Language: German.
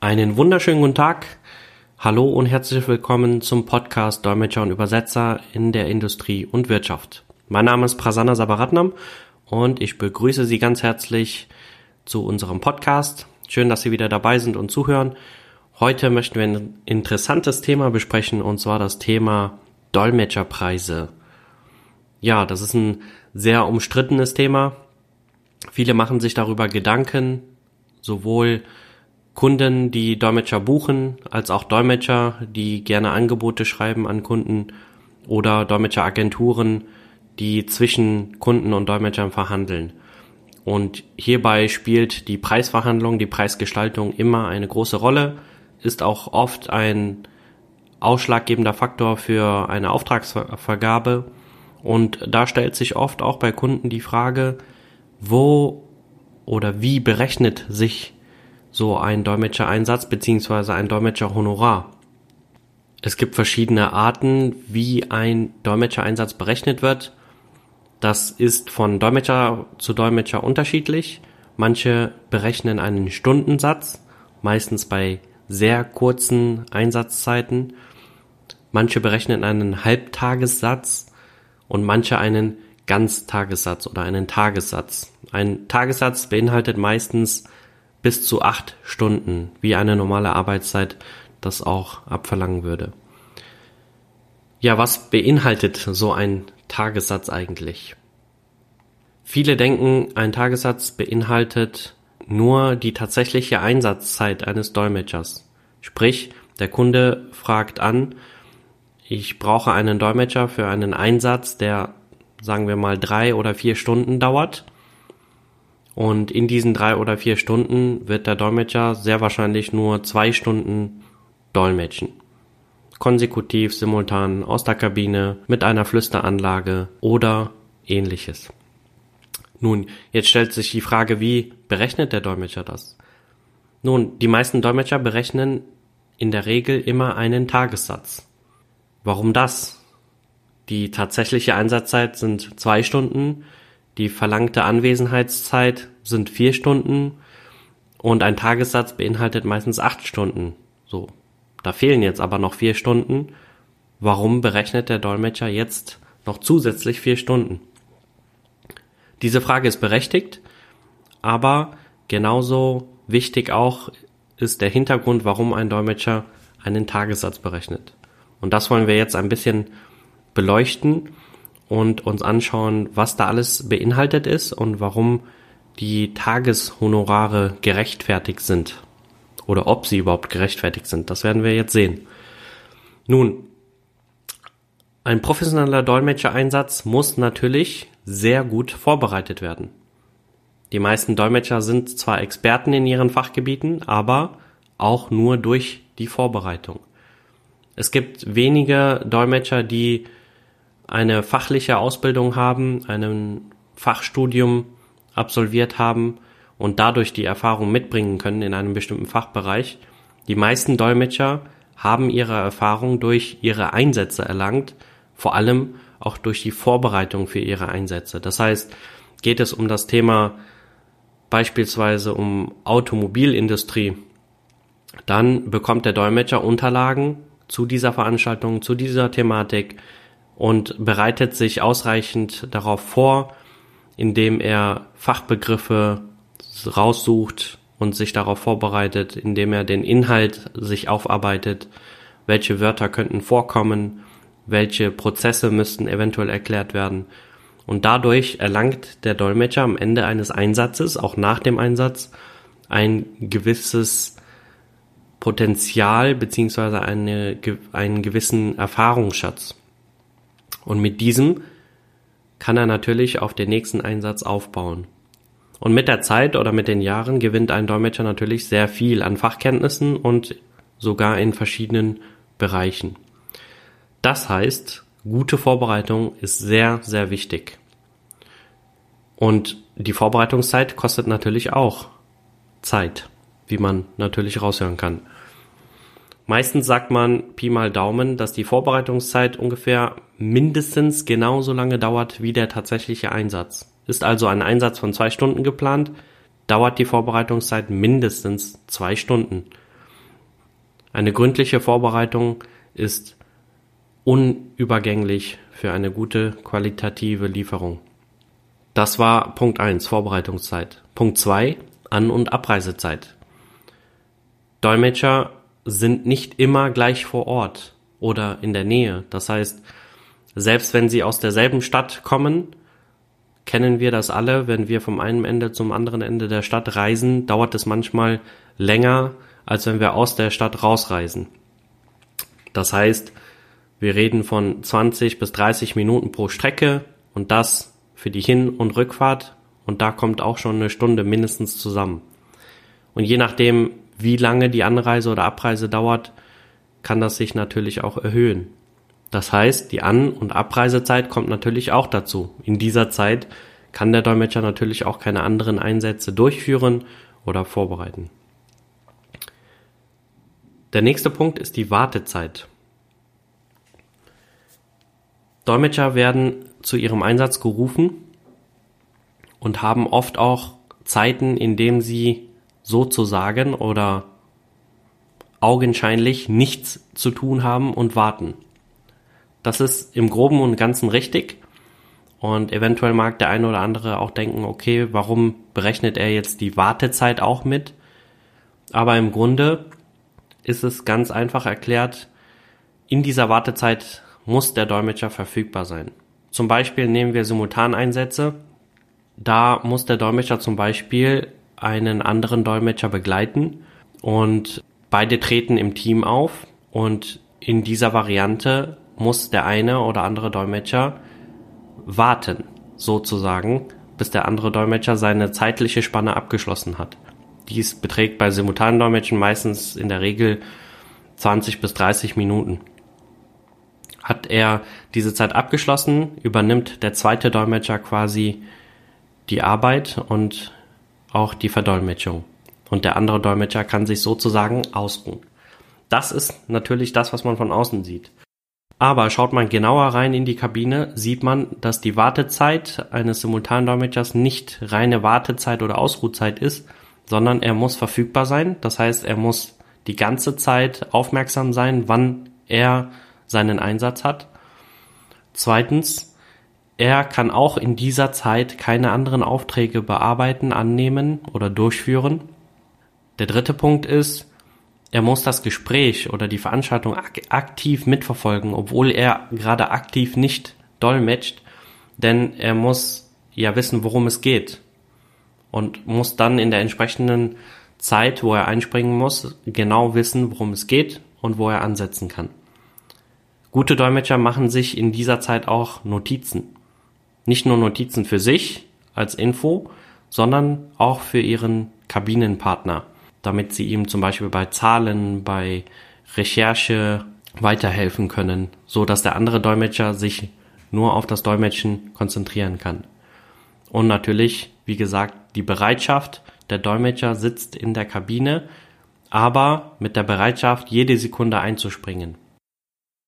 Einen wunderschönen guten Tag. Hallo und herzlich willkommen zum Podcast Dolmetscher und Übersetzer in der Industrie und Wirtschaft. Mein Name ist Prasanna Sabaratnam und ich begrüße Sie ganz herzlich zu unserem Podcast. Schön, dass Sie wieder dabei sind und zuhören. Heute möchten wir ein interessantes Thema besprechen und zwar das Thema Dolmetscherpreise. Ja, das ist ein sehr umstrittenes Thema. Viele machen sich darüber Gedanken, sowohl Kunden, die Dolmetscher buchen, als auch Dolmetscher, die gerne Angebote schreiben an Kunden oder Dolmetscheragenturen, die zwischen Kunden und Dolmetschern verhandeln. Und hierbei spielt die Preisverhandlung, die Preisgestaltung immer eine große Rolle, ist auch oft ein ausschlaggebender Faktor für eine Auftragsvergabe. Und da stellt sich oft auch bei Kunden die Frage, wo oder wie berechnet sich so ein Dolmetschereinsatz beziehungsweise ein Dolmetscherhonorar. Es gibt verschiedene Arten, wie ein Dolmetschereinsatz berechnet wird. Das ist von Dolmetscher zu Dolmetscher unterschiedlich. Manche berechnen einen Stundensatz, meistens bei sehr kurzen Einsatzzeiten. Manche berechnen einen Halbtagessatz und manche einen Ganztagessatz oder einen Tagessatz. Ein Tagessatz beinhaltet meistens bis zu acht Stunden, wie eine normale Arbeitszeit das auch abverlangen würde. Ja, was beinhaltet so ein Tagessatz eigentlich? Viele denken, ein Tagessatz beinhaltet nur die tatsächliche Einsatzzeit eines Dolmetschers. Sprich, der Kunde fragt an, ich brauche einen Dolmetscher für einen Einsatz, der sagen wir mal drei oder vier Stunden dauert und in diesen drei oder vier Stunden wird der Dolmetscher sehr wahrscheinlich nur zwei Stunden dolmetschen. Konsekutiv, simultan, aus der Kabine, mit einer Flüsteranlage oder ähnliches. Nun, jetzt stellt sich die Frage, wie berechnet der Dolmetscher das? Nun, die meisten Dolmetscher berechnen in der Regel immer einen Tagessatz. Warum das? Die tatsächliche Einsatzzeit sind zwei Stunden, die verlangte Anwesenheitszeit sind vier Stunden und ein Tagessatz beinhaltet meistens acht Stunden. So. Da fehlen jetzt aber noch vier Stunden. Warum berechnet der Dolmetscher jetzt noch zusätzlich vier Stunden? Diese Frage ist berechtigt, aber genauso wichtig auch ist der Hintergrund, warum ein Dolmetscher einen Tagessatz berechnet. Und das wollen wir jetzt ein bisschen beleuchten und uns anschauen, was da alles beinhaltet ist und warum die Tageshonorare gerechtfertigt sind. Oder ob sie überhaupt gerechtfertigt sind. Das werden wir jetzt sehen. Nun, ein professioneller Dolmetschereinsatz muss natürlich sehr gut vorbereitet werden. Die meisten Dolmetscher sind zwar Experten in ihren Fachgebieten, aber auch nur durch die Vorbereitung. Es gibt wenige Dolmetscher, die eine fachliche Ausbildung haben, ein Fachstudium absolviert haben und dadurch die Erfahrung mitbringen können in einem bestimmten Fachbereich. Die meisten Dolmetscher haben ihre Erfahrung durch ihre Einsätze erlangt, vor allem auch durch die Vorbereitung für ihre Einsätze. Das heißt, geht es um das Thema beispielsweise um Automobilindustrie, dann bekommt der Dolmetscher Unterlagen zu dieser Veranstaltung, zu dieser Thematik, und bereitet sich ausreichend darauf vor, indem er Fachbegriffe raussucht und sich darauf vorbereitet, indem er den Inhalt sich aufarbeitet, welche Wörter könnten vorkommen, welche Prozesse müssten eventuell erklärt werden. Und dadurch erlangt der Dolmetscher am Ende eines Einsatzes, auch nach dem Einsatz, ein gewisses Potenzial beziehungsweise eine, einen gewissen Erfahrungsschatz. Und mit diesem kann er natürlich auf den nächsten Einsatz aufbauen. Und mit der Zeit oder mit den Jahren gewinnt ein Dolmetscher natürlich sehr viel an Fachkenntnissen und sogar in verschiedenen Bereichen. Das heißt, gute Vorbereitung ist sehr, sehr wichtig. Und die Vorbereitungszeit kostet natürlich auch Zeit, wie man natürlich raushören kann. Meistens sagt man Pi mal Daumen, dass die Vorbereitungszeit ungefähr mindestens genauso lange dauert wie der tatsächliche Einsatz. Ist also ein Einsatz von zwei Stunden geplant, dauert die Vorbereitungszeit mindestens zwei Stunden. Eine gründliche Vorbereitung ist unübergänglich für eine gute qualitative Lieferung. Das war Punkt 1, Vorbereitungszeit. Punkt 2, An- und Abreisezeit. Dolmetscher sind nicht immer gleich vor Ort oder in der Nähe. Das heißt, selbst wenn sie aus derselben Stadt kommen, kennen wir das alle, wenn wir vom einen Ende zum anderen Ende der Stadt reisen, dauert es manchmal länger, als wenn wir aus der Stadt rausreisen. Das heißt, wir reden von 20 bis 30 Minuten pro Strecke und das für die Hin- und Rückfahrt und da kommt auch schon eine Stunde mindestens zusammen. Und je nachdem, wie lange die Anreise oder Abreise dauert, kann das sich natürlich auch erhöhen. Das heißt, die An- und Abreisezeit kommt natürlich auch dazu. In dieser Zeit kann der Dolmetscher natürlich auch keine anderen Einsätze durchführen oder vorbereiten. Der nächste Punkt ist die Wartezeit. Dolmetscher werden zu ihrem Einsatz gerufen und haben oft auch Zeiten, in denen sie sozusagen oder augenscheinlich nichts zu tun haben und warten. Das ist im groben und ganzen richtig. Und eventuell mag der eine oder andere auch denken, okay, warum berechnet er jetzt die Wartezeit auch mit? Aber im Grunde ist es ganz einfach erklärt, in dieser Wartezeit muss der Dolmetscher verfügbar sein. Zum Beispiel nehmen wir Simultaneinsätze. Da muss der Dolmetscher zum Beispiel einen anderen Dolmetscher begleiten und beide treten im Team auf und in dieser Variante muss der eine oder andere Dolmetscher warten, sozusagen, bis der andere Dolmetscher seine zeitliche Spanne abgeschlossen hat. Dies beträgt bei simultanen Dolmetschen meistens in der Regel 20 bis 30 Minuten. Hat er diese Zeit abgeschlossen, übernimmt der zweite Dolmetscher quasi die Arbeit und auch die Verdolmetschung. Und der andere Dolmetscher kann sich sozusagen ausruhen. Das ist natürlich das, was man von außen sieht. Aber schaut man genauer rein in die Kabine, sieht man, dass die Wartezeit eines Simultandolmetschers nicht reine Wartezeit oder Ausruhzeit ist, sondern er muss verfügbar sein. Das heißt, er muss die ganze Zeit aufmerksam sein, wann er seinen Einsatz hat. Zweitens, er kann auch in dieser Zeit keine anderen Aufträge bearbeiten, annehmen oder durchführen. Der dritte Punkt ist, er muss das Gespräch oder die Veranstaltung ak aktiv mitverfolgen, obwohl er gerade aktiv nicht dolmetscht, denn er muss ja wissen, worum es geht und muss dann in der entsprechenden Zeit, wo er einspringen muss, genau wissen, worum es geht und wo er ansetzen kann. Gute Dolmetscher machen sich in dieser Zeit auch Notizen. Nicht nur Notizen für sich als Info, sondern auch für ihren Kabinenpartner, damit sie ihm zum Beispiel bei Zahlen, bei Recherche weiterhelfen können, so dass der andere Dolmetscher sich nur auf das Dolmetschen konzentrieren kann. Und natürlich, wie gesagt, die Bereitschaft, der Dolmetscher sitzt in der Kabine, aber mit der Bereitschaft, jede Sekunde einzuspringen.